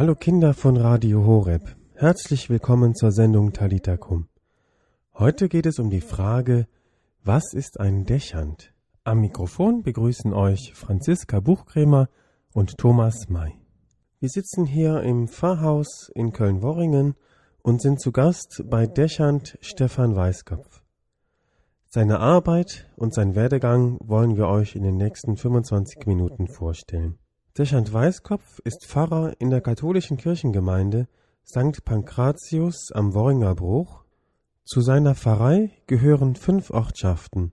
Hallo Kinder von Radio Horeb. Herzlich willkommen zur Sendung Talitakum. Heute geht es um die Frage, was ist ein Dächant? Am Mikrofon begrüßen euch Franziska Buchkremer und Thomas May. Wir sitzen hier im Pfarrhaus in Köln-Worringen und sind zu Gast bei Dächant Stefan Weißkopf. Seine Arbeit und sein Werdegang wollen wir euch in den nächsten 25 Minuten vorstellen. Dechant Weißkopf ist Pfarrer in der katholischen Kirchengemeinde St. Pankratius am Worringer Bruch. Zu seiner Pfarrei gehören fünf Ortschaften.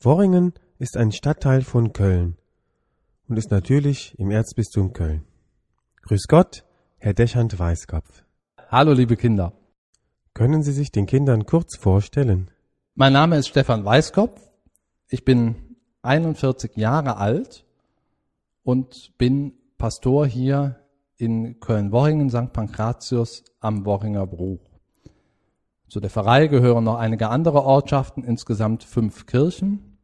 Worringen ist ein Stadtteil von Köln und ist natürlich im Erzbistum Köln. Grüß Gott, Herr Dechant Weißkopf. Hallo, liebe Kinder. Können Sie sich den Kindern kurz vorstellen? Mein Name ist Stefan Weißkopf. Ich bin 41 Jahre alt und bin Pastor hier in Köln-Worringen, St. Pankratius am Worringer Bruch. Zu der Pfarrei gehören noch einige andere Ortschaften, insgesamt fünf Kirchen.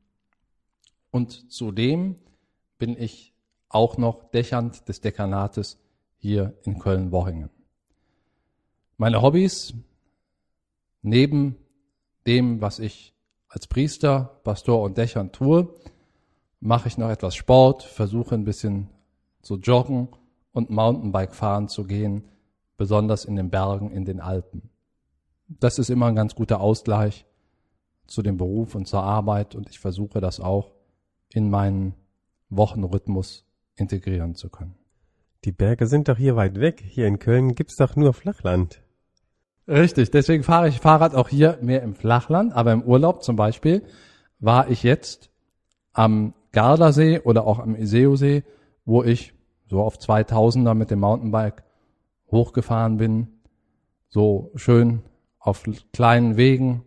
Und zudem bin ich auch noch Dechant des Dekanates hier in Köln-Worringen. Meine Hobbys, neben dem, was ich als Priester, Pastor und Dächern tue, mache ich noch etwas Sport, versuche ein bisschen zu joggen und Mountainbike fahren zu gehen, besonders in den Bergen, in den Alpen. Das ist immer ein ganz guter Ausgleich zu dem Beruf und zur Arbeit und ich versuche das auch in meinen Wochenrhythmus integrieren zu können. Die Berge sind doch hier weit weg. Hier in Köln gibt's doch nur Flachland. Richtig, deswegen fahre ich Fahrrad auch hier mehr im Flachland, aber im Urlaub zum Beispiel war ich jetzt am Gardasee oder auch am Iseosee, wo ich so auf 2000er mit dem Mountainbike hochgefahren bin, so schön auf kleinen Wegen,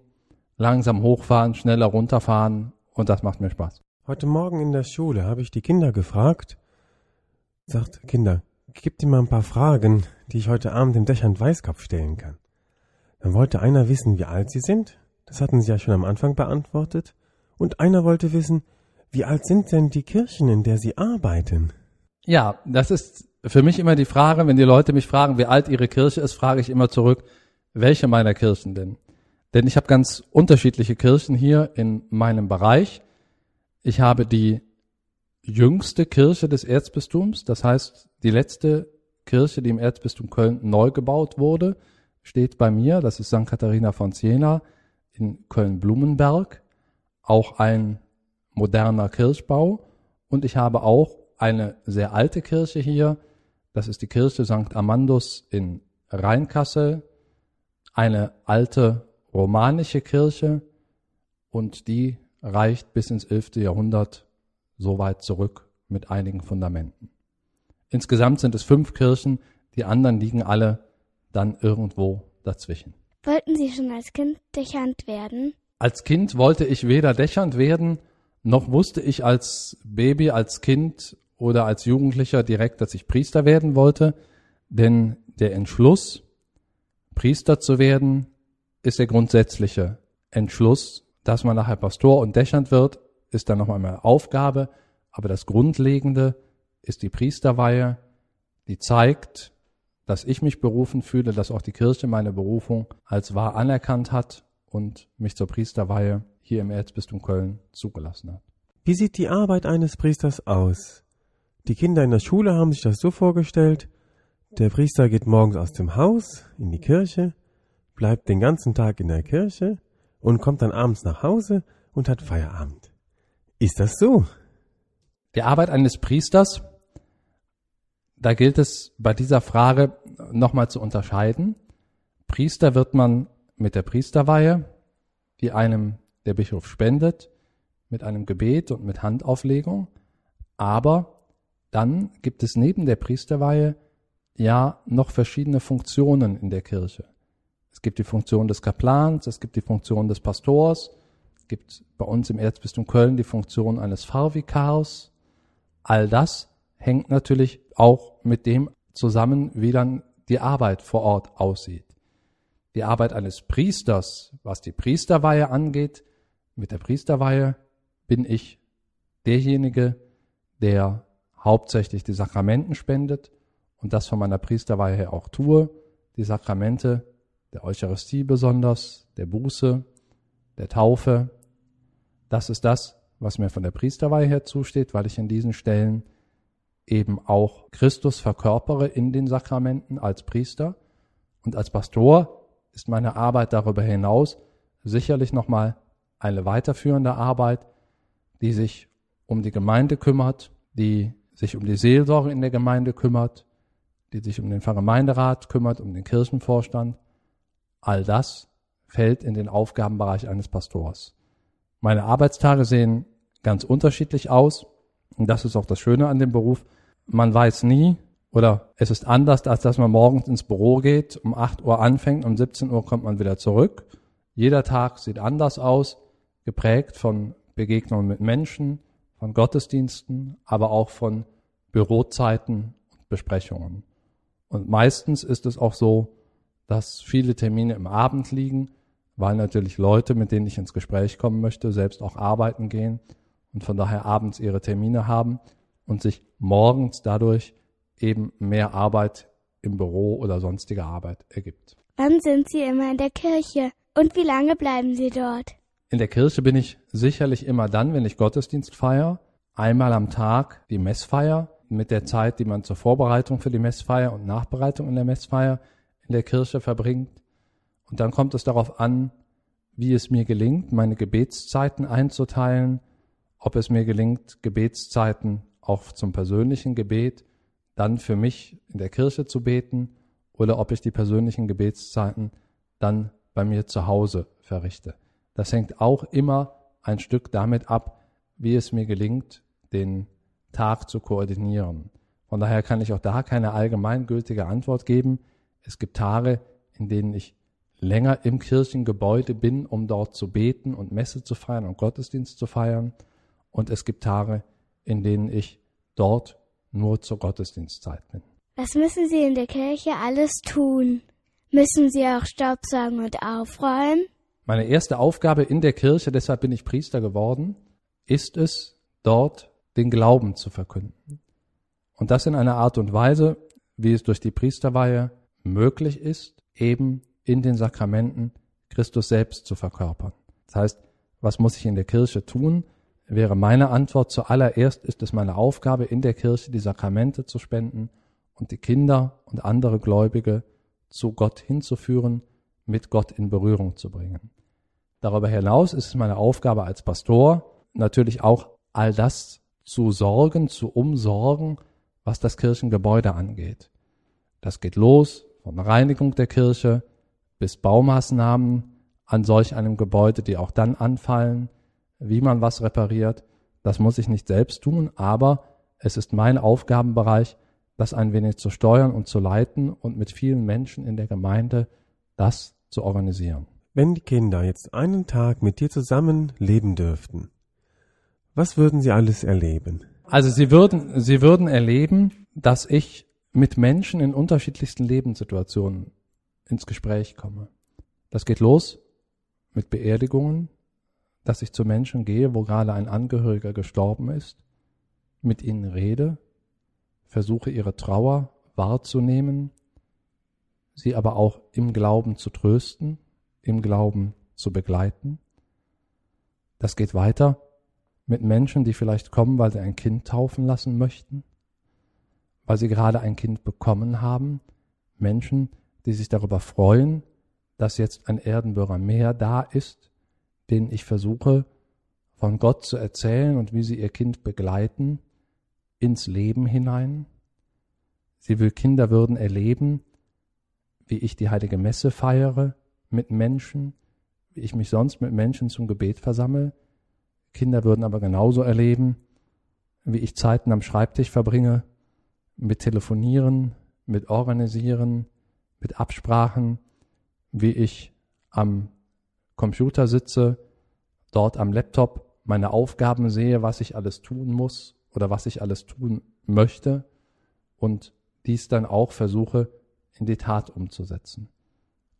langsam hochfahren, schneller runterfahren und das macht mir Spaß. Heute Morgen in der Schule habe ich die Kinder gefragt, sagt, Kinder, gib dir mal ein paar Fragen, die ich heute Abend dem Dächern Weißkopf stellen kann. Dann wollte einer wissen, wie alt sie sind. Das hatten sie ja schon am Anfang beantwortet. Und einer wollte wissen, wie alt sind denn die Kirchen, in der sie arbeiten? Ja, das ist für mich immer die Frage, wenn die Leute mich fragen, wie alt ihre Kirche ist, frage ich immer zurück, welche meiner Kirchen denn? Denn ich habe ganz unterschiedliche Kirchen hier in meinem Bereich. Ich habe die jüngste Kirche des Erzbistums, das heißt die letzte Kirche, die im Erzbistum Köln neu gebaut wurde steht bei mir, das ist St. Katharina von Siena in Köln-Blumenberg, auch ein moderner Kirchbau. Und ich habe auch eine sehr alte Kirche hier, das ist die Kirche St. Amandus in Rheinkassel, eine alte romanische Kirche und die reicht bis ins 11. Jahrhundert so weit zurück mit einigen Fundamenten. Insgesamt sind es fünf Kirchen, die anderen liegen alle dann irgendwo dazwischen. Wollten Sie schon als Kind dächernd werden? Als Kind wollte ich weder dächernd werden, noch wusste ich als Baby, als Kind oder als Jugendlicher direkt, dass ich Priester werden wollte, denn der Entschluss, Priester zu werden, ist der grundsätzliche Entschluss, dass man nachher Pastor und dächernd wird, ist dann nochmal eine Aufgabe, aber das Grundlegende ist die Priesterweihe, die zeigt, dass ich mich berufen fühle, dass auch die Kirche meine Berufung als wahr anerkannt hat und mich zur Priesterweihe hier im Erzbistum Köln zugelassen hat. Wie sieht die Arbeit eines Priesters aus? Die Kinder in der Schule haben sich das so vorgestellt, der Priester geht morgens aus dem Haus in die Kirche, bleibt den ganzen Tag in der Kirche und kommt dann abends nach Hause und hat Feierabend. Ist das so? Die Arbeit eines Priesters da gilt es bei dieser Frage nochmal zu unterscheiden. Priester wird man mit der Priesterweihe, die einem der Bischof spendet, mit einem Gebet und mit Handauflegung. Aber dann gibt es neben der Priesterweihe ja noch verschiedene Funktionen in der Kirche. Es gibt die Funktion des Kaplans, es gibt die Funktion des Pastors, es gibt bei uns im Erzbistum Köln die Funktion eines Pfarrvikars. All das hängt natürlich auch mit dem zusammen, wie dann die Arbeit vor Ort aussieht. Die Arbeit eines Priesters, was die Priesterweihe angeht, mit der Priesterweihe bin ich derjenige, der hauptsächlich die Sakramenten spendet und das von meiner Priesterweihe her auch tue, die Sakramente der Eucharistie besonders, der Buße, der Taufe. Das ist das, was mir von der Priesterweihe her zusteht, weil ich in diesen Stellen eben auch Christus verkörpere in den Sakramenten als Priester und als Pastor ist meine Arbeit darüber hinaus sicherlich nochmal eine weiterführende Arbeit, die sich um die Gemeinde kümmert, die sich um die Seelsorge in der Gemeinde kümmert, die sich um den Pfarrgemeinderat kümmert, um den Kirchenvorstand. All das fällt in den Aufgabenbereich eines Pastors. Meine Arbeitstage sehen ganz unterschiedlich aus. Und das ist auch das Schöne an dem Beruf. Man weiß nie, oder es ist anders, als dass man morgens ins Büro geht, um 8 Uhr anfängt, um 17 Uhr kommt man wieder zurück. Jeder Tag sieht anders aus, geprägt von Begegnungen mit Menschen, von Gottesdiensten, aber auch von Bürozeiten und Besprechungen. Und meistens ist es auch so, dass viele Termine im Abend liegen, weil natürlich Leute, mit denen ich ins Gespräch kommen möchte, selbst auch arbeiten gehen und von daher abends ihre Termine haben und sich morgens dadurch eben mehr Arbeit im Büro oder sonstige Arbeit ergibt. Wann sind Sie immer in der Kirche und wie lange bleiben Sie dort? In der Kirche bin ich sicherlich immer dann, wenn ich Gottesdienst feiere. Einmal am Tag die Messfeier mit der Zeit, die man zur Vorbereitung für die Messfeier und Nachbereitung in der Messfeier in der Kirche verbringt. Und dann kommt es darauf an, wie es mir gelingt, meine Gebetszeiten einzuteilen, ob es mir gelingt, Gebetszeiten auch zum persönlichen Gebet dann für mich in der Kirche zu beten oder ob ich die persönlichen Gebetszeiten dann bei mir zu Hause verrichte. Das hängt auch immer ein Stück damit ab, wie es mir gelingt, den Tag zu koordinieren. Von daher kann ich auch da keine allgemeingültige Antwort geben. Es gibt Tage, in denen ich länger im Kirchengebäude bin, um dort zu beten und Messe zu feiern und Gottesdienst zu feiern. Und es gibt Tage, in denen ich dort nur zur Gottesdienstzeit bin. Was müssen Sie in der Kirche alles tun? Müssen Sie auch Staubsaugen und aufräumen? Meine erste Aufgabe in der Kirche, deshalb bin ich Priester geworden, ist es, dort den Glauben zu verkünden. Und das in einer Art und Weise, wie es durch die Priesterweihe möglich ist, eben in den Sakramenten Christus selbst zu verkörpern. Das heißt, was muss ich in der Kirche tun? Wäre meine Antwort zuallererst ist es meine Aufgabe in der Kirche, die Sakramente zu spenden und die Kinder und andere Gläubige zu Gott hinzuführen, mit Gott in Berührung zu bringen. Darüber hinaus ist es meine Aufgabe als Pastor, natürlich auch all das zu sorgen, zu umsorgen, was das Kirchengebäude angeht. Das geht los von Reinigung der Kirche bis Baumaßnahmen an solch einem Gebäude, die auch dann anfallen, wie man was repariert. Das muss ich nicht selbst tun, aber es ist mein Aufgabenbereich, das ein wenig zu steuern und zu leiten und mit vielen Menschen in der Gemeinde das zu organisieren. Wenn die Kinder jetzt einen Tag mit dir zusammen leben dürften, was würden sie alles erleben? Also sie würden, sie würden erleben, dass ich mit Menschen in unterschiedlichsten Lebenssituationen ins Gespräch komme. Das geht los mit Beerdigungen, dass ich zu Menschen gehe, wo gerade ein Angehöriger gestorben ist, mit ihnen rede, versuche ihre Trauer wahrzunehmen, sie aber auch im Glauben zu trösten, im Glauben zu begleiten. Das geht weiter mit Menschen, die vielleicht kommen, weil sie ein Kind taufen lassen möchten, weil sie gerade ein Kind bekommen haben, Menschen, die sich darüber freuen, dass jetzt ein Erdenbürger mehr da ist, denen ich versuche, von Gott zu erzählen und wie sie ihr Kind begleiten ins Leben hinein. Sie will Kinder würden erleben, wie ich die heilige Messe feiere mit Menschen, wie ich mich sonst mit Menschen zum Gebet versammle. Kinder würden aber genauso erleben, wie ich Zeiten am Schreibtisch verbringe, mit Telefonieren, mit Organisieren, mit Absprachen, wie ich am Computer sitze, dort am Laptop meine Aufgaben sehe, was ich alles tun muss oder was ich alles tun möchte und dies dann auch versuche in die Tat umzusetzen.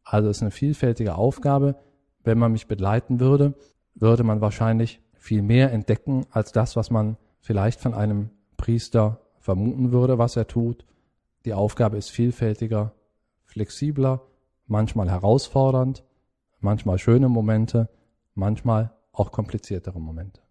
Also es ist eine vielfältige Aufgabe. Wenn man mich begleiten würde, würde man wahrscheinlich viel mehr entdecken als das, was man vielleicht von einem Priester vermuten würde, was er tut. Die Aufgabe ist vielfältiger, flexibler, manchmal herausfordernd, manchmal schöne Momente, manchmal auch kompliziertere Momente.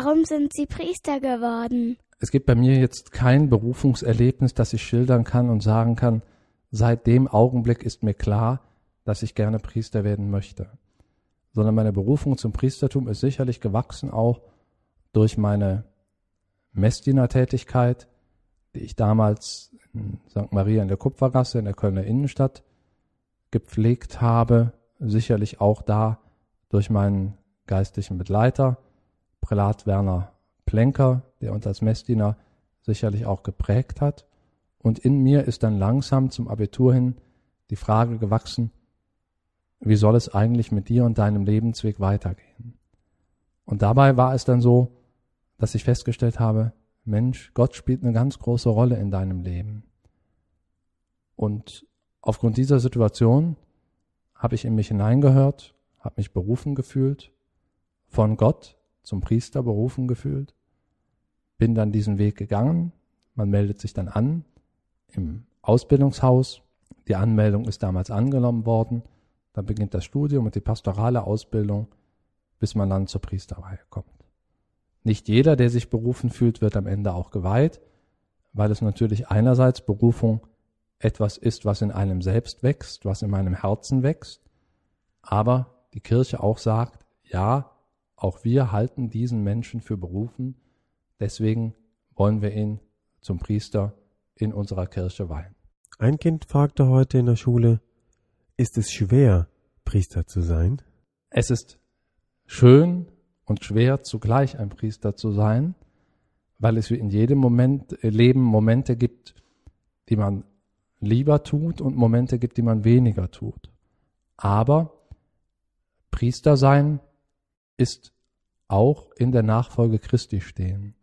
Warum sind Sie Priester geworden? Es gibt bei mir jetzt kein Berufungserlebnis, das ich schildern kann und sagen kann, seit dem Augenblick ist mir klar, dass ich gerne Priester werden möchte. Sondern meine Berufung zum Priestertum ist sicherlich gewachsen auch durch meine Messdiener-Tätigkeit, die ich damals in St. Maria in der Kupfergasse in der Kölner Innenstadt gepflegt habe, sicherlich auch da durch meinen geistlichen Begleiter, Prälat Werner Plenker, der uns als Messdiener sicherlich auch geprägt hat. Und in mir ist dann langsam zum Abitur hin die Frage gewachsen, wie soll es eigentlich mit dir und deinem Lebensweg weitergehen? Und dabei war es dann so, dass ich festgestellt habe, Mensch, Gott spielt eine ganz große Rolle in deinem Leben. Und aufgrund dieser Situation habe ich in mich hineingehört, habe mich berufen gefühlt von Gott zum Priester berufen gefühlt, bin dann diesen Weg gegangen. Man meldet sich dann an im Ausbildungshaus. Die Anmeldung ist damals angenommen worden. Dann beginnt das Studium und die pastorale Ausbildung, bis man dann zur Priesterweihe kommt. Nicht jeder, der sich berufen fühlt, wird am Ende auch geweiht, weil es natürlich einerseits Berufung etwas ist, was in einem selbst wächst, was in meinem Herzen wächst, aber die Kirche auch sagt, ja, auch wir halten diesen Menschen für berufen, deswegen wollen wir ihn zum Priester in unserer Kirche weihen. Ein Kind fragte heute in der Schule, ist es schwer, Priester zu sein? Es ist schön und schwer zugleich ein Priester zu sein, weil es in jedem Moment, äh, Leben Momente gibt, die man lieber tut und Momente gibt, die man weniger tut. Aber Priester sein ist auch in der Nachfolge Christi stehen.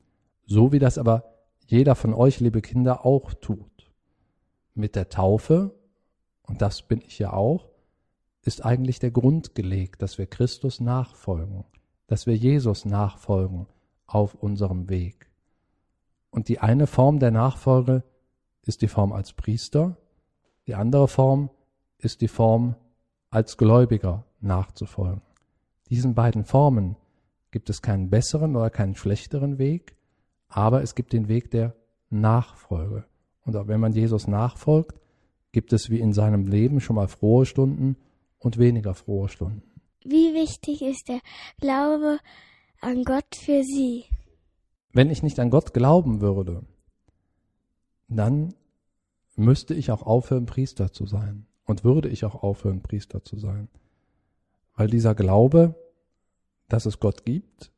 So wie das aber jeder von euch, liebe Kinder, auch tut. Mit der Taufe, und das bin ich ja auch, ist eigentlich der Grund gelegt, dass wir Christus nachfolgen, dass wir Jesus nachfolgen auf unserem Weg. Und die eine Form der Nachfolge ist die Form als Priester, die andere Form ist die Form als Gläubiger nachzufolgen. Diesen beiden Formen gibt es keinen besseren oder keinen schlechteren Weg, aber es gibt den Weg der Nachfolge. Und auch wenn man Jesus nachfolgt, gibt es wie in seinem Leben schon mal frohe Stunden und weniger frohe Stunden. Wie wichtig ist der Glaube an Gott für Sie? Wenn ich nicht an Gott glauben würde, dann müsste ich auch aufhören, Priester zu sein. Und würde ich auch aufhören, Priester zu sein. Weil dieser Glaube, dass es Gott gibt,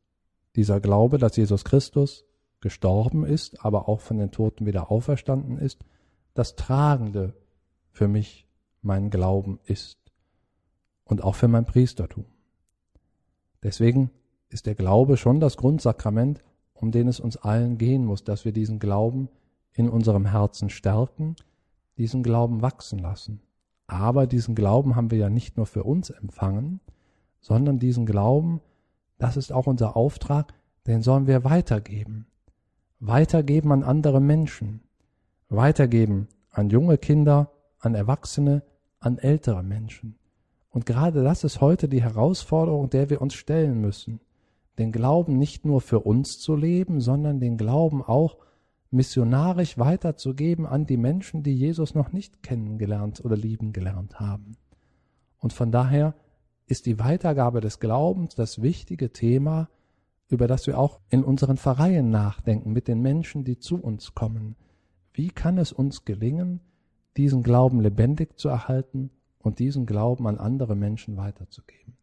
dieser Glaube, dass Jesus Christus gestorben ist, aber auch von den Toten wieder auferstanden ist, das Tragende für mich mein Glauben ist und auch für mein Priestertum. Deswegen ist der Glaube schon das Grundsakrament, um den es uns allen gehen muss, dass wir diesen Glauben in unserem Herzen stärken, diesen Glauben wachsen lassen. Aber diesen Glauben haben wir ja nicht nur für uns empfangen, sondern diesen Glauben, das ist auch unser Auftrag, den sollen wir weitergeben. Weitergeben an andere Menschen. Weitergeben an junge Kinder, an Erwachsene, an ältere Menschen. Und gerade das ist heute die Herausforderung, der wir uns stellen müssen. Den Glauben nicht nur für uns zu leben, sondern den Glauben auch missionarisch weiterzugeben an die Menschen, die Jesus noch nicht kennengelernt oder lieben gelernt haben. Und von daher ist die Weitergabe des Glaubens das wichtige Thema, über das wir auch in unseren Pfarreien nachdenken, mit den Menschen, die zu uns kommen. Wie kann es uns gelingen, diesen Glauben lebendig zu erhalten und diesen Glauben an andere Menschen weiterzugeben.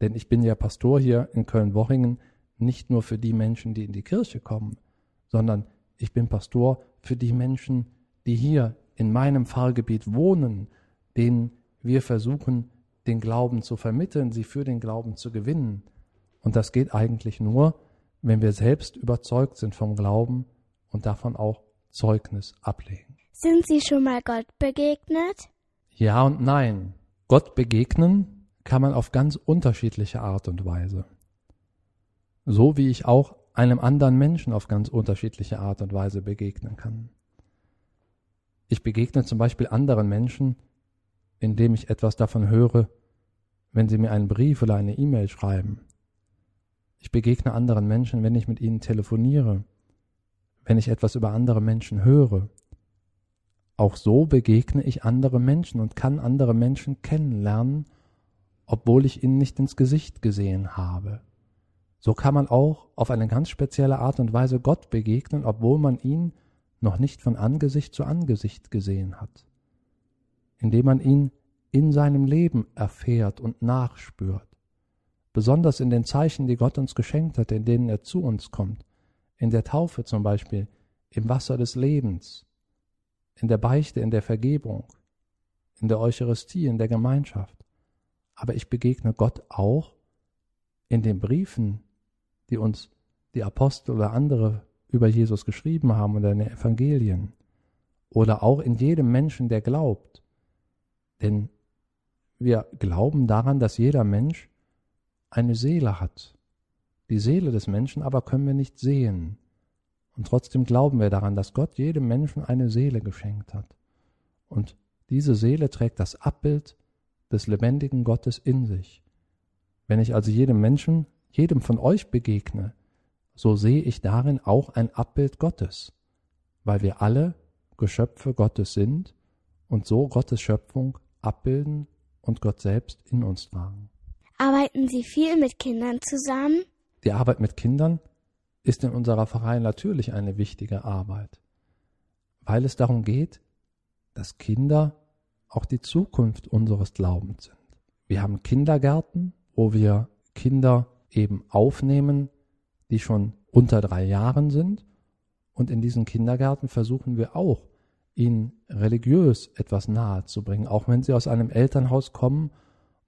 Denn ich bin ja Pastor hier in Köln-Wochingen nicht nur für die Menschen, die in die Kirche kommen, sondern ich bin Pastor für die Menschen, die hier in meinem Pfarrgebiet wohnen, denen wir versuchen, den Glauben zu vermitteln, sie für den Glauben zu gewinnen. Und das geht eigentlich nur, wenn wir selbst überzeugt sind vom Glauben und davon auch Zeugnis ablegen. Sind Sie schon mal Gott begegnet? Ja und nein. Gott begegnen kann man auf ganz unterschiedliche Art und Weise. So wie ich auch einem anderen Menschen auf ganz unterschiedliche Art und Weise begegnen kann. Ich begegne zum Beispiel anderen Menschen, indem ich etwas davon höre, wenn sie mir einen Brief oder eine E-Mail schreiben. Ich begegne anderen Menschen, wenn ich mit ihnen telefoniere, wenn ich etwas über andere Menschen höre. Auch so begegne ich andere Menschen und kann andere Menschen kennenlernen, obwohl ich ihnen nicht ins Gesicht gesehen habe. So kann man auch auf eine ganz spezielle Art und Weise Gott begegnen, obwohl man ihn noch nicht von Angesicht zu Angesicht gesehen hat, indem man ihn in seinem Leben erfährt und nachspürt, besonders in den Zeichen, die Gott uns geschenkt hat, in denen er zu uns kommt, in der Taufe zum Beispiel, im Wasser des Lebens, in der Beichte, in der Vergebung, in der Eucharistie, in der Gemeinschaft. Aber ich begegne Gott auch in den Briefen, die uns die Apostel oder andere über Jesus geschrieben haben oder in den Evangelien oder auch in jedem Menschen, der glaubt. Denn wir glauben daran, dass jeder Mensch eine Seele hat. Die Seele des Menschen aber können wir nicht sehen. Und trotzdem glauben wir daran, dass Gott jedem Menschen eine Seele geschenkt hat. Und diese Seele trägt das Abbild des lebendigen Gottes in sich. Wenn ich also jedem Menschen, jedem von euch begegne, so sehe ich darin auch ein Abbild Gottes, weil wir alle Geschöpfe Gottes sind und so Gottes Schöpfung abbilden und Gott selbst in uns tragen. Arbeiten Sie viel mit Kindern zusammen? Die Arbeit mit Kindern ist in unserer Pfarrei natürlich eine wichtige Arbeit, weil es darum geht, dass Kinder auch die Zukunft unseres Glaubens sind. Wir haben Kindergärten, wo wir Kinder eben aufnehmen, die schon unter drei Jahren sind. Und in diesen Kindergärten versuchen wir auch, ihnen religiös etwas nahe zu bringen, auch wenn sie aus einem Elternhaus kommen,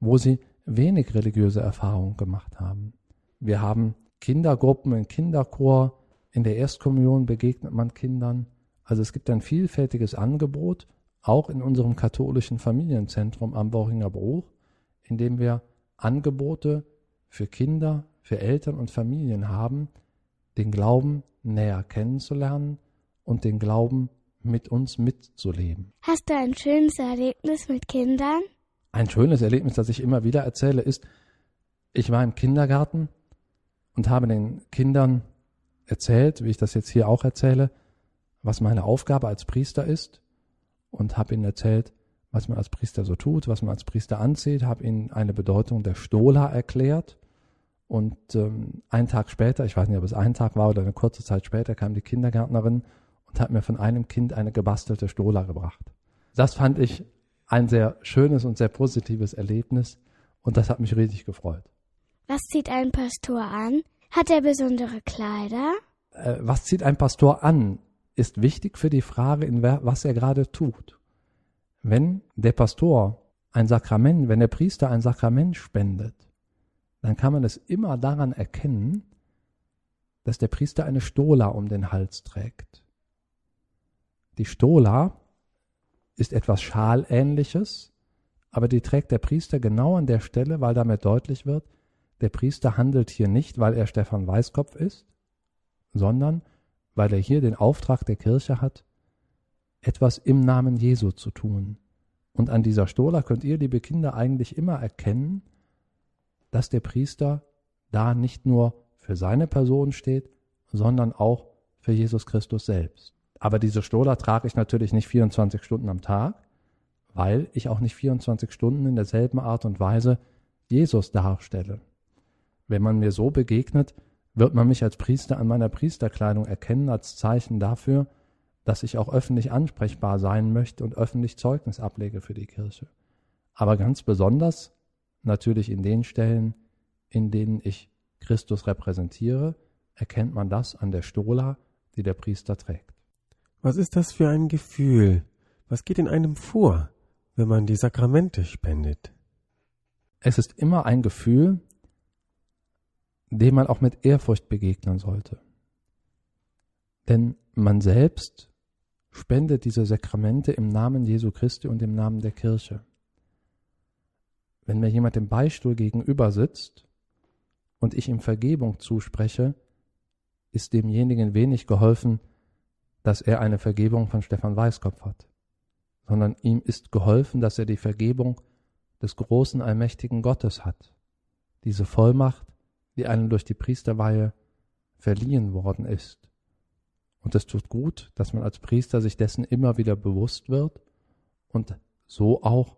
wo sie wenig religiöse Erfahrungen gemacht haben. Wir haben Kindergruppen, ein Kinderchor, in der Erstkommunion begegnet man Kindern. Also es gibt ein vielfältiges Angebot, auch in unserem katholischen Familienzentrum am Bochinger Bruch, in dem wir Angebote für Kinder, für Eltern und Familien haben, den Glauben näher kennenzulernen und den Glauben mit uns mitzuleben. Hast du ein schönes Erlebnis mit Kindern? Ein schönes Erlebnis, das ich immer wieder erzähle, ist, ich war im Kindergarten und habe den Kindern erzählt, wie ich das jetzt hier auch erzähle, was meine Aufgabe als Priester ist und habe ihnen erzählt, was man als Priester so tut, was man als Priester anzieht, habe ihnen eine Bedeutung der Stola erklärt und ähm, einen Tag später, ich weiß nicht, ob es ein Tag war oder eine kurze Zeit später, kam die Kindergärtnerin und hat mir von einem Kind eine gebastelte Stola gebracht. Das fand ich ein sehr schönes und sehr positives Erlebnis und das hat mich richtig gefreut. Was zieht ein Pastor an? Hat er besondere Kleider? Äh, was zieht ein Pastor an, ist wichtig für die Frage, in wer, was er gerade tut. Wenn der Pastor ein Sakrament, wenn der Priester ein Sakrament spendet, dann kann man es immer daran erkennen, dass der Priester eine Stola um den Hals trägt. Die Stola ist etwas Schalähnliches, aber die trägt der Priester genau an der Stelle, weil damit deutlich wird, der Priester handelt hier nicht, weil er Stefan Weißkopf ist, sondern weil er hier den Auftrag der Kirche hat, etwas im Namen Jesu zu tun. Und an dieser Stola könnt ihr, liebe Kinder, eigentlich immer erkennen, dass der Priester da nicht nur für seine Person steht, sondern auch für Jesus Christus selbst. Aber diese Stola trage ich natürlich nicht 24 Stunden am Tag, weil ich auch nicht 24 Stunden in derselben Art und Weise Jesus darstelle. Wenn man mir so begegnet, wird man mich als Priester an meiner Priesterkleidung erkennen, als Zeichen dafür, dass ich auch öffentlich ansprechbar sein möchte und öffentlich Zeugnis ablege für die Kirche. Aber ganz besonders natürlich in den Stellen, in denen ich Christus repräsentiere, erkennt man das an der Stola, die der Priester trägt. Was ist das für ein Gefühl? Was geht in einem vor, wenn man die Sakramente spendet? Es ist immer ein Gefühl, dem man auch mit Ehrfurcht begegnen sollte. Denn man selbst spendet diese Sakramente im Namen Jesu Christi und im Namen der Kirche. Wenn mir jemand im Beistuhl gegenüber sitzt und ich ihm Vergebung zuspreche, ist demjenigen wenig geholfen, dass er eine Vergebung von Stefan Weißkopf hat, sondern ihm ist geholfen, dass er die Vergebung des großen allmächtigen Gottes hat, diese Vollmacht, die einem durch die Priesterweihe verliehen worden ist. Und es tut gut, dass man als Priester sich dessen immer wieder bewusst wird und so auch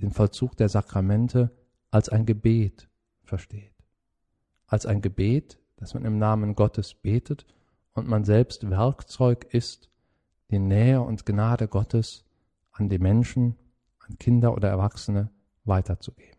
den Vollzug der Sakramente als ein Gebet versteht. Als ein Gebet, das man im Namen Gottes betet und man selbst Werkzeug ist, die Nähe und Gnade Gottes an die Menschen, an Kinder oder Erwachsene weiterzugeben.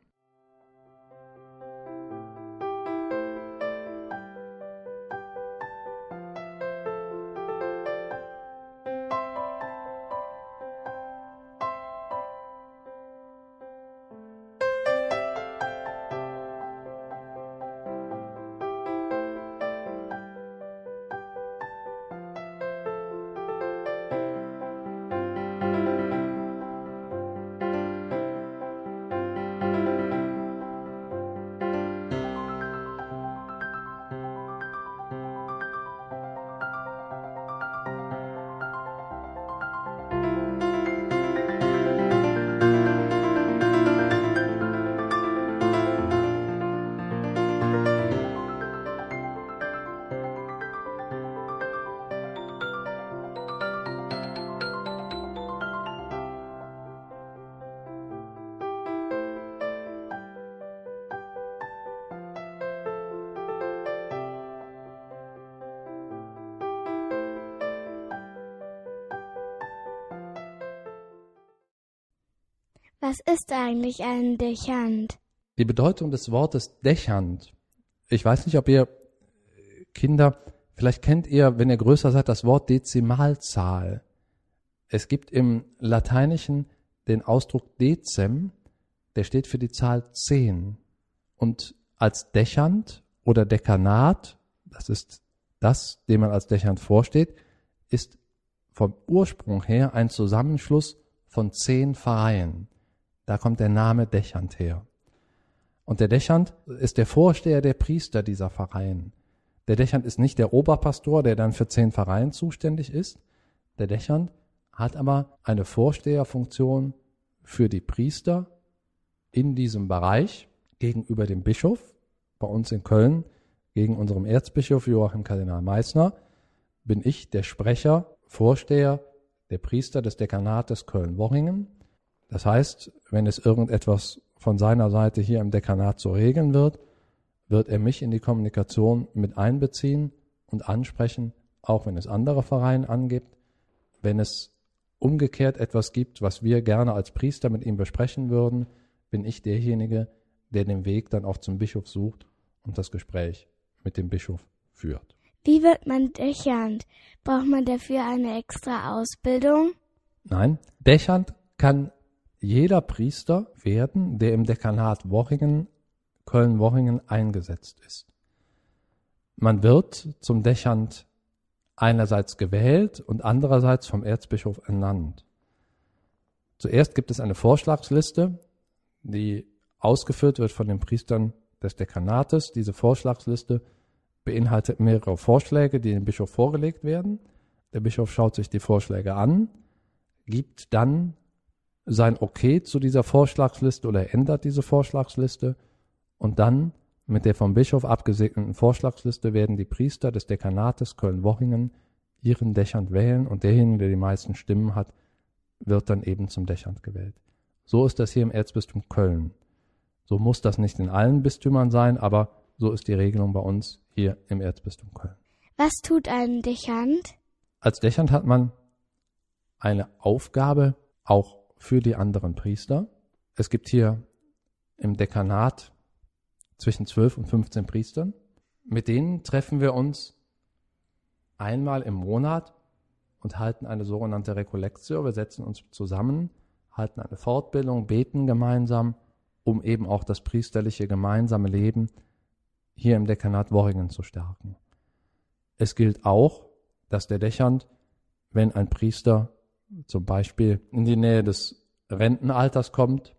Was ist eigentlich ein Dechant? Die Bedeutung des Wortes Dechant. Ich weiß nicht, ob ihr Kinder, vielleicht kennt ihr, wenn ihr größer seid, das Wort Dezimalzahl. Es gibt im Lateinischen den Ausdruck Dezem, der steht für die Zahl 10. Und als Dechant oder Dekanat, das ist das, dem man als Dechant vorsteht, ist vom Ursprung her ein Zusammenschluss von zehn Vereinen. Da kommt der Name Dechant her. Und der Dechant ist der Vorsteher der Priester dieser Pfarreien. Der Dechant ist nicht der Oberpastor, der dann für zehn Pfarreien zuständig ist. Der Dechant hat aber eine Vorsteherfunktion für die Priester in diesem Bereich gegenüber dem Bischof. Bei uns in Köln, gegen unserem Erzbischof Joachim Kardinal Meissner, bin ich der Sprecher, Vorsteher der Priester des Dekanates Köln-Worringen das heißt, wenn es irgendetwas von seiner Seite hier im Dekanat zu regeln wird, wird er mich in die Kommunikation mit einbeziehen und ansprechen, auch wenn es andere Vereine angibt. Wenn es umgekehrt etwas gibt, was wir gerne als Priester mit ihm besprechen würden, bin ich derjenige, der den Weg dann auch zum Bischof sucht und das Gespräch mit dem Bischof führt. Wie wird man Dechant? Braucht man dafür eine extra Ausbildung? Nein, Dechant kann jeder Priester werden, der im Dekanat Worringen, Köln-Worringen eingesetzt ist. Man wird zum Dechant einerseits gewählt und andererseits vom Erzbischof ernannt. Zuerst gibt es eine Vorschlagsliste, die ausgeführt wird von den Priestern des Dekanates. Diese Vorschlagsliste beinhaltet mehrere Vorschläge, die dem Bischof vorgelegt werden. Der Bischof schaut sich die Vorschläge an, gibt dann sein Okay zu dieser Vorschlagsliste oder ändert diese Vorschlagsliste und dann mit der vom Bischof abgesegneten Vorschlagsliste werden die Priester des Dekanates Köln-Wochingen ihren Dächern wählen und derjenige, der die meisten Stimmen hat, wird dann eben zum Dächern gewählt. So ist das hier im Erzbistum Köln. So muss das nicht in allen Bistümern sein, aber so ist die Regelung bei uns hier im Erzbistum Köln. Was tut ein Dechant? Als Dechant hat man eine Aufgabe auch für die anderen Priester. Es gibt hier im Dekanat zwischen 12 und 15 Priestern. Mit denen treffen wir uns einmal im Monat und halten eine sogenannte Rekollektio. Wir setzen uns zusammen, halten eine Fortbildung, beten gemeinsam, um eben auch das priesterliche gemeinsame Leben hier im Dekanat Worringen zu stärken. Es gilt auch, dass der Dächernd, wenn ein Priester zum Beispiel in die Nähe des Rentenalters kommt,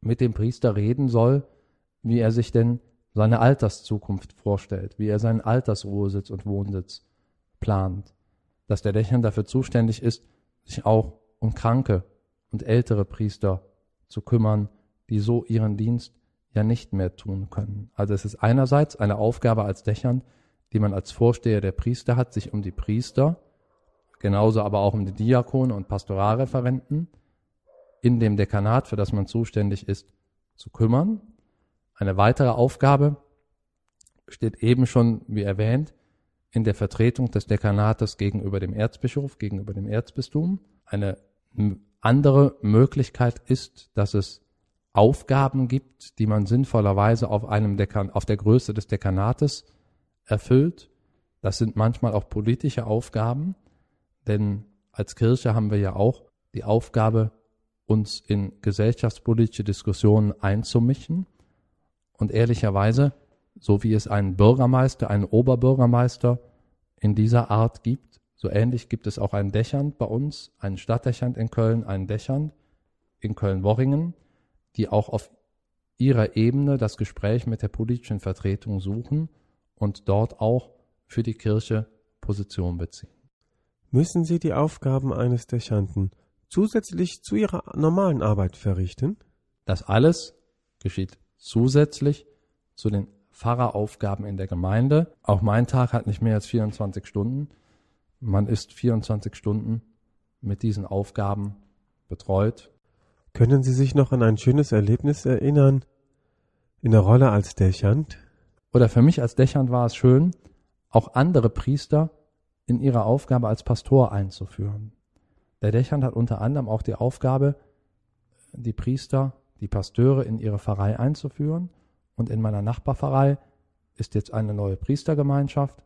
mit dem Priester reden soll, wie er sich denn seine Alterszukunft vorstellt, wie er seinen Altersruhesitz und Wohnsitz plant, dass der Dächern dafür zuständig ist, sich auch um kranke und ältere Priester zu kümmern, die so ihren Dienst ja nicht mehr tun können. Also es ist einerseits eine Aufgabe als Dächern, die man als Vorsteher der Priester hat, sich um die Priester, genauso aber auch um die Diakone und Pastoralreferenten in dem Dekanat, für das man zuständig ist, zu kümmern. Eine weitere Aufgabe steht eben schon, wie erwähnt, in der Vertretung des Dekanates gegenüber dem Erzbischof, gegenüber dem Erzbistum. Eine andere Möglichkeit ist, dass es Aufgaben gibt, die man sinnvollerweise auf einem Dekan auf der Größe des Dekanates erfüllt. Das sind manchmal auch politische Aufgaben, denn als Kirche haben wir ja auch die Aufgabe, uns in gesellschaftspolitische Diskussionen einzumischen. Und ehrlicherweise, so wie es einen Bürgermeister, einen Oberbürgermeister in dieser Art gibt, so ähnlich gibt es auch einen Dächernd bei uns, einen Stadtdächernd in Köln, einen Dächernd in Köln-Worringen, die auch auf ihrer Ebene das Gespräch mit der politischen Vertretung suchen und dort auch für die Kirche Position beziehen. Müssen Sie die Aufgaben eines Dächernten zusätzlich zu ihrer normalen Arbeit verrichten? Das alles geschieht zusätzlich zu den Pfarreraufgaben in der Gemeinde. Auch mein Tag hat nicht mehr als 24 Stunden. Man ist 24 Stunden mit diesen Aufgaben betreut. Können Sie sich noch an ein schönes Erlebnis erinnern in der Rolle als Dächernd? Oder für mich als Dächernd war es schön, auch andere Priester in ihre Aufgabe als Pastor einzuführen. Der Dächern hat unter anderem auch die Aufgabe, die Priester, die Pasteure in ihre Pfarrei einzuführen. Und in meiner Nachbarpfarrei ist jetzt eine neue Priestergemeinschaft,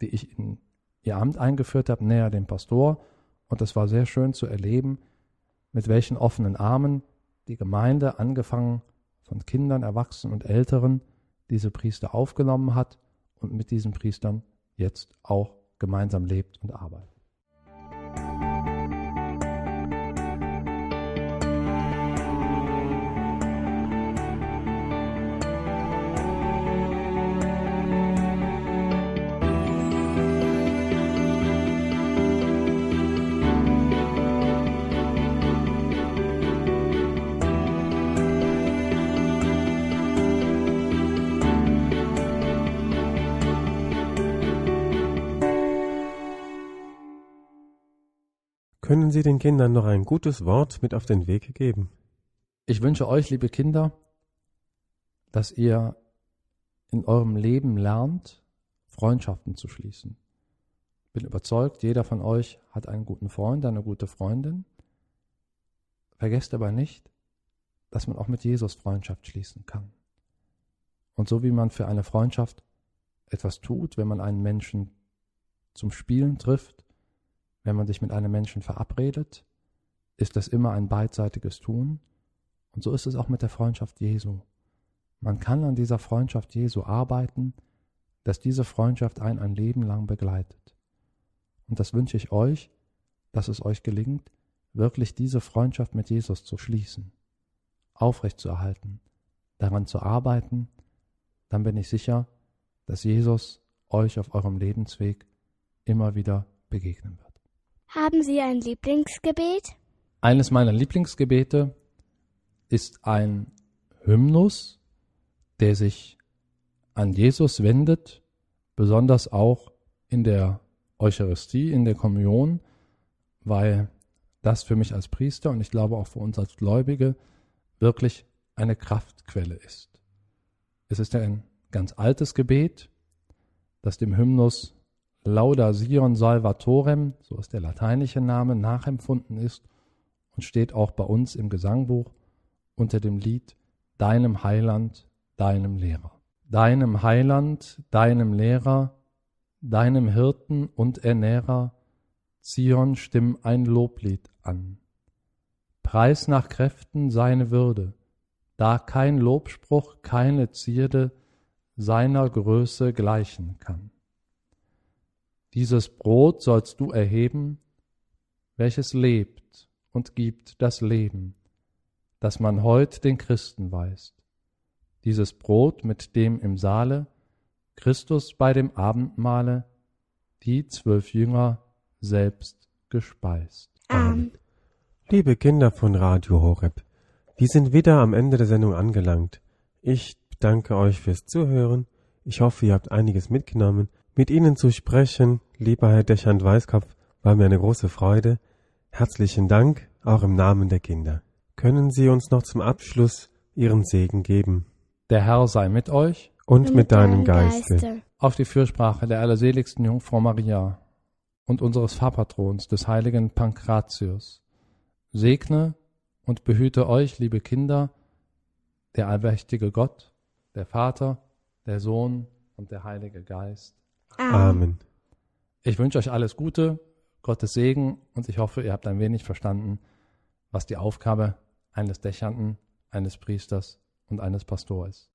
die ich in ihr Amt eingeführt habe, näher dem Pastor. Und es war sehr schön zu erleben, mit welchen offenen Armen die Gemeinde, angefangen von Kindern, Erwachsenen und Älteren, diese Priester aufgenommen hat und mit diesen Priestern jetzt auch gemeinsam lebt und arbeitet. Können Sie den Kindern noch ein gutes Wort mit auf den Weg geben? Ich wünsche euch, liebe Kinder, dass ihr in eurem Leben lernt, Freundschaften zu schließen. Bin überzeugt, jeder von euch hat einen guten Freund, eine gute Freundin. Vergesst aber nicht, dass man auch mit Jesus Freundschaft schließen kann. Und so wie man für eine Freundschaft etwas tut, wenn man einen Menschen zum Spielen trifft, wenn man sich mit einem Menschen verabredet, ist das immer ein beidseitiges Tun. Und so ist es auch mit der Freundschaft Jesu. Man kann an dieser Freundschaft Jesu arbeiten, dass diese Freundschaft einen ein Leben lang begleitet. Und das wünsche ich euch, dass es euch gelingt, wirklich diese Freundschaft mit Jesus zu schließen, aufrechtzuerhalten, daran zu arbeiten, dann bin ich sicher, dass Jesus euch auf eurem Lebensweg immer wieder begegnen wird. Haben Sie ein Lieblingsgebet? Eines meiner Lieblingsgebete ist ein Hymnus, der sich an Jesus wendet, besonders auch in der Eucharistie, in der Kommunion, weil das für mich als Priester und ich glaube auch für uns als Gläubige wirklich eine Kraftquelle ist. Es ist ein ganz altes Gebet, das dem Hymnus Lauda Sion Salvatorem, so ist der lateinische Name, nachempfunden ist und steht auch bei uns im Gesangbuch unter dem Lied Deinem Heiland, deinem Lehrer. Deinem Heiland, deinem Lehrer, deinem Hirten und Ernährer, Zion stimm ein Loblied an. Preis nach Kräften seine Würde, da kein Lobspruch, keine Zierde seiner Größe gleichen kann. Dieses Brot sollst du erheben, welches lebt und gibt das Leben, das man heut den Christen weist. Dieses Brot, mit dem im Saale Christus bei dem Abendmahle die zwölf Jünger selbst gespeist. Amen. Liebe Kinder von Radio Horeb, wir sind wieder am Ende der Sendung angelangt. Ich danke euch fürs Zuhören. Ich hoffe, ihr habt einiges mitgenommen. Mit Ihnen zu sprechen, lieber Herr Dechand Weißkopf, war mir eine große Freude. Herzlichen Dank, auch im Namen der Kinder. Können Sie uns noch zum Abschluss Ihren Segen geben? Der Herr sei mit euch Und, mit deinem Geiste. auf die Fürsprache der allerseligsten Jungfrau Maria und unseres Pfarrpatrons, des heiligen Pankratius. Segne und behüte euch, liebe Kinder, der allmächtige Gott, der Vater, der Sohn und der Heilige Geist. Amen. Ich wünsche euch alles Gute, Gottes Segen und ich hoffe, ihr habt ein wenig verstanden, was die Aufgabe eines Dächernden, eines Priesters und eines Pastors ist.